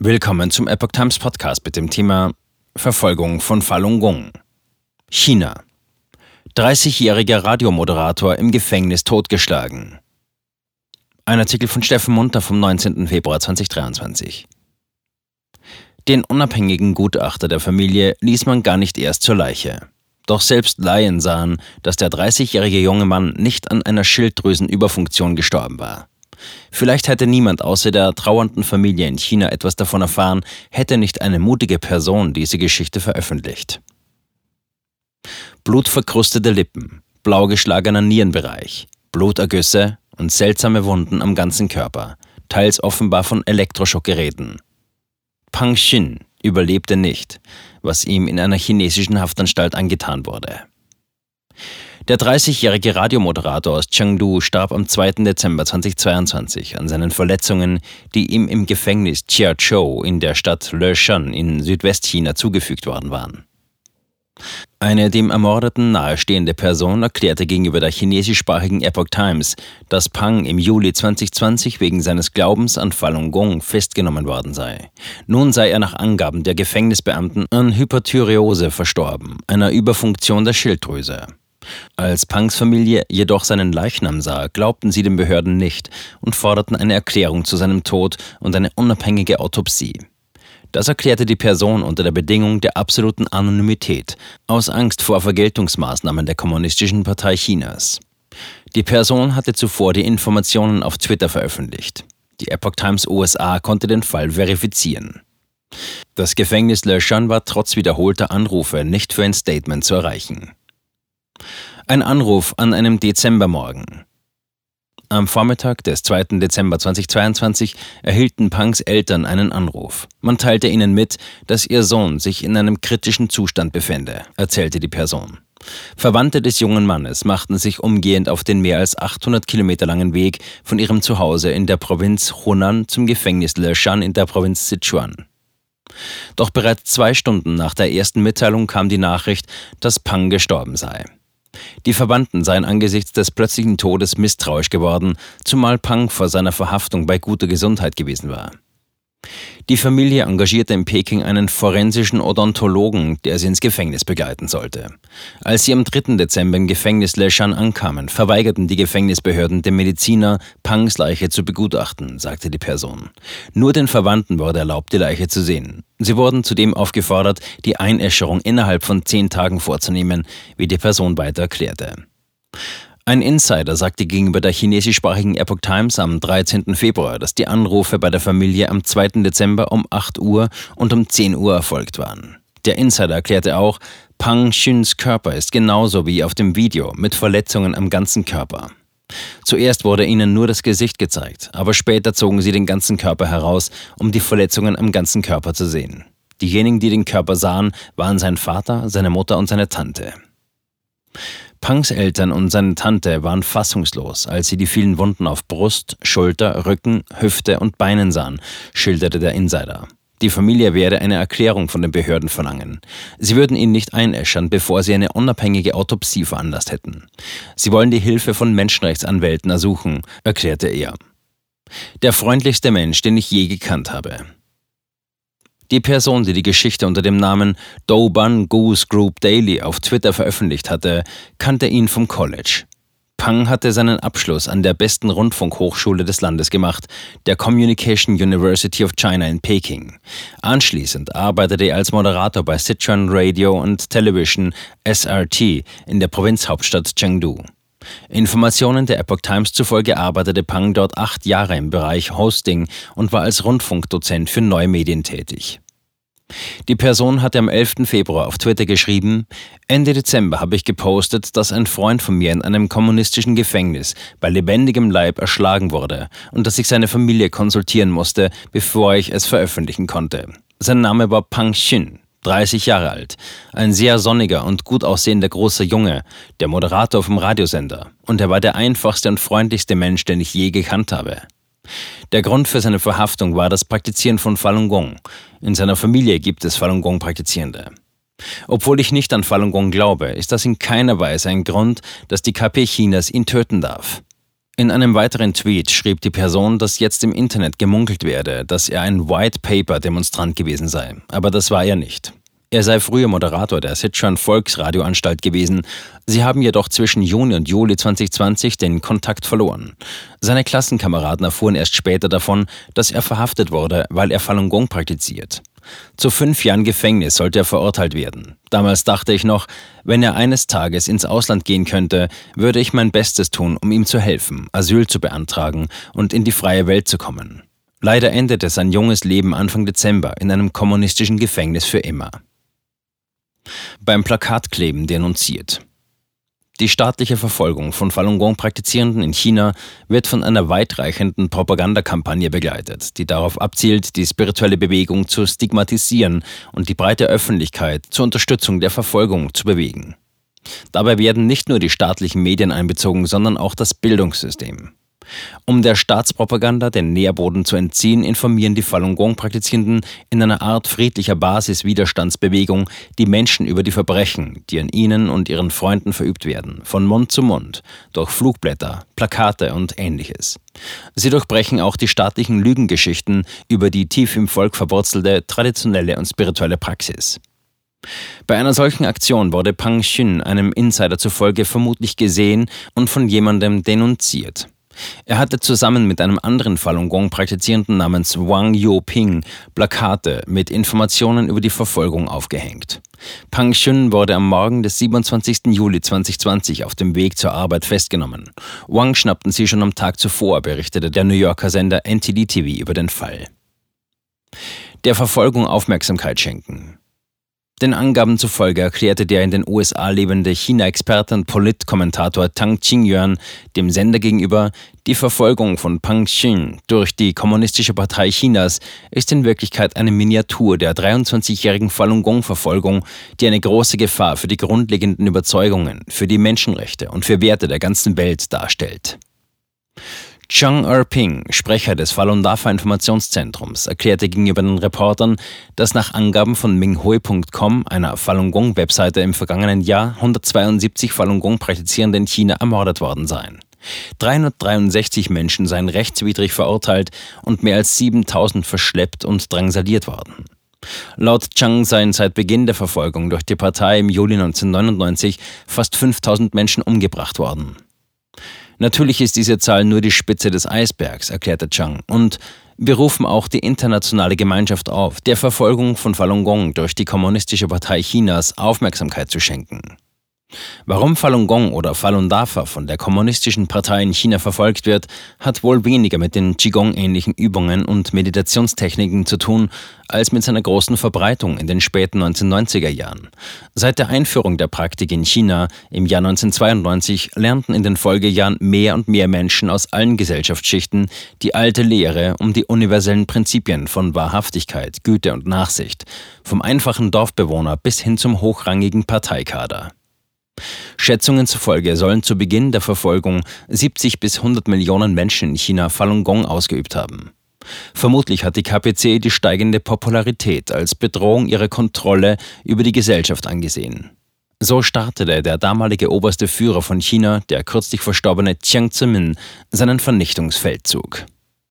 Willkommen zum Epoch Times Podcast mit dem Thema Verfolgung von Falun Gong. China. 30-jähriger Radiomoderator im Gefängnis totgeschlagen. Ein Artikel von Steffen Munter vom 19. Februar 2023. Den unabhängigen Gutachter der Familie ließ man gar nicht erst zur Leiche. Doch selbst Laien sahen, dass der 30-jährige junge Mann nicht an einer Schilddrüsenüberfunktion gestorben war. Vielleicht hätte niemand außer der trauernden Familie in China etwas davon erfahren, hätte nicht eine mutige Person diese Geschichte veröffentlicht. Blutverkrustete Lippen, blau geschlagener Nierenbereich, Blutergüsse und seltsame Wunden am ganzen Körper, teils offenbar von Elektroschockgeräten. Pang Xin überlebte nicht, was ihm in einer chinesischen Haftanstalt angetan wurde. Der 30-jährige Radiomoderator aus Chengdu starb am 2. Dezember 2022 an seinen Verletzungen, die ihm im Gefängnis Chiachou in der Stadt Leshan in Südwestchina zugefügt worden waren. Eine dem Ermordeten nahestehende Person erklärte gegenüber der chinesischsprachigen Epoch Times, dass Pang im Juli 2020 wegen seines Glaubens an Falun Gong festgenommen worden sei. Nun sei er nach Angaben der Gefängnisbeamten an Hyperthyreose verstorben, einer Überfunktion der Schilddrüse. Als Punks Familie jedoch seinen Leichnam sah, glaubten sie den Behörden nicht und forderten eine Erklärung zu seinem Tod und eine unabhängige Autopsie. Das erklärte die Person unter der Bedingung der absoluten Anonymität, aus Angst vor Vergeltungsmaßnahmen der Kommunistischen Partei Chinas. Die Person hatte zuvor die Informationen auf Twitter veröffentlicht. Die Epoch Times USA konnte den Fall verifizieren. Das Gefängnis Löschern war trotz wiederholter Anrufe nicht für ein Statement zu erreichen. Ein Anruf an einem Dezembermorgen. Am Vormittag des 2. Dezember 2022 erhielten Punks Eltern einen Anruf. Man teilte ihnen mit, dass ihr Sohn sich in einem kritischen Zustand befände, erzählte die Person. Verwandte des jungen Mannes machten sich umgehend auf den mehr als 800 Kilometer langen Weg von ihrem Zuhause in der Provinz Hunan zum Gefängnis Leshan in der Provinz Sichuan. Doch bereits zwei Stunden nach der ersten Mitteilung kam die Nachricht, dass Pang gestorben sei. Die Verwandten seien angesichts des plötzlichen Todes misstrauisch geworden, zumal Pang vor seiner Verhaftung bei guter Gesundheit gewesen war. Die Familie engagierte in Peking einen forensischen Odontologen, der sie ins Gefängnis begleiten sollte. Als sie am 3. Dezember im Gefängnis Leshan ankamen, verweigerten die Gefängnisbehörden dem Mediziner, Pangs Leiche zu begutachten, sagte die Person. Nur den Verwandten wurde erlaubt, die Leiche zu sehen. Sie wurden zudem aufgefordert, die Einäscherung innerhalb von zehn Tagen vorzunehmen, wie die Person weiter erklärte. Ein Insider sagte gegenüber der chinesischsprachigen Epoch Times am 13. Februar, dass die Anrufe bei der Familie am 2. Dezember um 8 Uhr und um 10 Uhr erfolgt waren. Der Insider erklärte auch, Pang Xuns Körper ist genauso wie auf dem Video mit Verletzungen am ganzen Körper. Zuerst wurde ihnen nur das Gesicht gezeigt, aber später zogen sie den ganzen Körper heraus, um die Verletzungen am ganzen Körper zu sehen. Diejenigen, die den Körper sahen, waren sein Vater, seine Mutter und seine Tante. Punks Eltern und seine Tante waren fassungslos, als sie die vielen Wunden auf Brust, Schulter, Rücken, Hüfte und Beinen sahen, schilderte der Insider. Die Familie werde eine Erklärung von den Behörden verlangen. Sie würden ihn nicht einäschern, bevor sie eine unabhängige Autopsie veranlasst hätten. Sie wollen die Hilfe von Menschenrechtsanwälten ersuchen, erklärte er. Der freundlichste Mensch, den ich je gekannt habe. Die Person, die die Geschichte unter dem Namen Douban Goose Group Daily auf Twitter veröffentlicht hatte, kannte ihn vom College. Pang hatte seinen Abschluss an der besten Rundfunkhochschule des Landes gemacht, der Communication University of China in Peking. Anschließend arbeitete er als Moderator bei Sichuan Radio und Television SRT in der Provinzhauptstadt Chengdu. Informationen der Epoch Times zufolge arbeitete Pang dort acht Jahre im Bereich Hosting und war als Rundfunkdozent für neue Medien tätig. Die Person hatte am 11. Februar auf Twitter geschrieben, Ende Dezember habe ich gepostet, dass ein Freund von mir in einem kommunistischen Gefängnis bei lebendigem Leib erschlagen wurde und dass ich seine Familie konsultieren musste, bevor ich es veröffentlichen konnte. Sein Name war Pang Xin. 30 Jahre alt, ein sehr sonniger und gut aussehender großer Junge, der Moderator vom Radiosender, und er war der einfachste und freundlichste Mensch, den ich je gekannt habe. Der Grund für seine Verhaftung war das Praktizieren von Falun Gong. In seiner Familie gibt es Falun Gong Praktizierende. Obwohl ich nicht an Falun Gong glaube, ist das in keiner Weise ein Grund, dass die KP Chinas ihn töten darf. In einem weiteren Tweet schrieb die Person, dass jetzt im Internet gemunkelt werde, dass er ein White Paper Demonstrant gewesen sei, aber das war er nicht. Er sei früher Moderator der Sichuan Volksradioanstalt gewesen. Sie haben jedoch zwischen Juni und Juli 2020 den Kontakt verloren. Seine Klassenkameraden erfuhren erst später davon, dass er verhaftet wurde, weil er Falun Gong praktiziert. Zu fünf Jahren Gefängnis sollte er verurteilt werden. Damals dachte ich noch, wenn er eines Tages ins Ausland gehen könnte, würde ich mein Bestes tun, um ihm zu helfen, Asyl zu beantragen und in die freie Welt zu kommen. Leider endete sein junges Leben Anfang Dezember in einem kommunistischen Gefängnis für immer. Beim Plakatkleben denunziert. Die staatliche Verfolgung von Falun Gong-Praktizierenden in China wird von einer weitreichenden Propagandakampagne begleitet, die darauf abzielt, die spirituelle Bewegung zu stigmatisieren und die breite Öffentlichkeit zur Unterstützung der Verfolgung zu bewegen. Dabei werden nicht nur die staatlichen Medien einbezogen, sondern auch das Bildungssystem. Um der Staatspropaganda den Nährboden zu entziehen, informieren die Falun Gong-Praktizierenden in einer Art friedlicher Basiswiderstandsbewegung die Menschen über die Verbrechen, die an ihnen und ihren Freunden verübt werden, von Mund zu Mund, durch Flugblätter, Plakate und ähnliches. Sie durchbrechen auch die staatlichen Lügengeschichten über die tief im Volk verwurzelte traditionelle und spirituelle Praxis. Bei einer solchen Aktion wurde Pang Xun einem Insider zufolge vermutlich gesehen und von jemandem denunziert. Er hatte zusammen mit einem anderen Falun Gong-Praktizierenden namens Wang Yoping Plakate mit Informationen über die Verfolgung aufgehängt. Pang Xun wurde am Morgen des 27. Juli 2020 auf dem Weg zur Arbeit festgenommen. Wang schnappten sie schon am Tag zuvor, berichtete der New Yorker Sender NTD TV über den Fall. Der Verfolgung Aufmerksamkeit schenken. Den Angaben zufolge erklärte der in den USA lebende China-Experte und Politkommentator Tang Qingyuan dem Sender gegenüber, die Verfolgung von Pang Xin durch die Kommunistische Partei Chinas ist in Wirklichkeit eine Miniatur der 23-jährigen Falun Gong-Verfolgung, die eine große Gefahr für die grundlegenden Überzeugungen, für die Menschenrechte und für Werte der ganzen Welt darstellt. Zhang Erping, Sprecher des Falun Dafa Informationszentrums, erklärte gegenüber den Reportern, dass nach Angaben von Minghui.com, einer Falun Gong Webseite im vergangenen Jahr 172 Falun Gong Praktizierende in China ermordet worden seien. 363 Menschen seien rechtswidrig verurteilt und mehr als 7000 verschleppt und drangsaliert worden. Laut Chang seien seit Beginn der Verfolgung durch die Partei im Juli 1999 fast 5000 Menschen umgebracht worden. Natürlich ist diese Zahl nur die Spitze des Eisbergs, erklärte Chang, und wir rufen auch die internationale Gemeinschaft auf, der Verfolgung von Falun Gong durch die Kommunistische Partei Chinas Aufmerksamkeit zu schenken. Warum Falun Gong oder Falun Dafa von der Kommunistischen Partei in China verfolgt wird, hat wohl weniger mit den Qigong-ähnlichen Übungen und Meditationstechniken zu tun, als mit seiner großen Verbreitung in den späten 1990er Jahren. Seit der Einführung der Praktik in China im Jahr 1992 lernten in den Folgejahren mehr und mehr Menschen aus allen Gesellschaftsschichten die alte Lehre um die universellen Prinzipien von Wahrhaftigkeit, Güte und Nachsicht, vom einfachen Dorfbewohner bis hin zum hochrangigen Parteikader. Schätzungen zufolge sollen zu Beginn der Verfolgung 70 bis 100 Millionen Menschen in China Falun Gong ausgeübt haben. Vermutlich hat die KPC die steigende Popularität als Bedrohung ihrer Kontrolle über die Gesellschaft angesehen. So startete der damalige oberste Führer von China, der kürzlich verstorbene Jiang Zemin, seinen Vernichtungsfeldzug.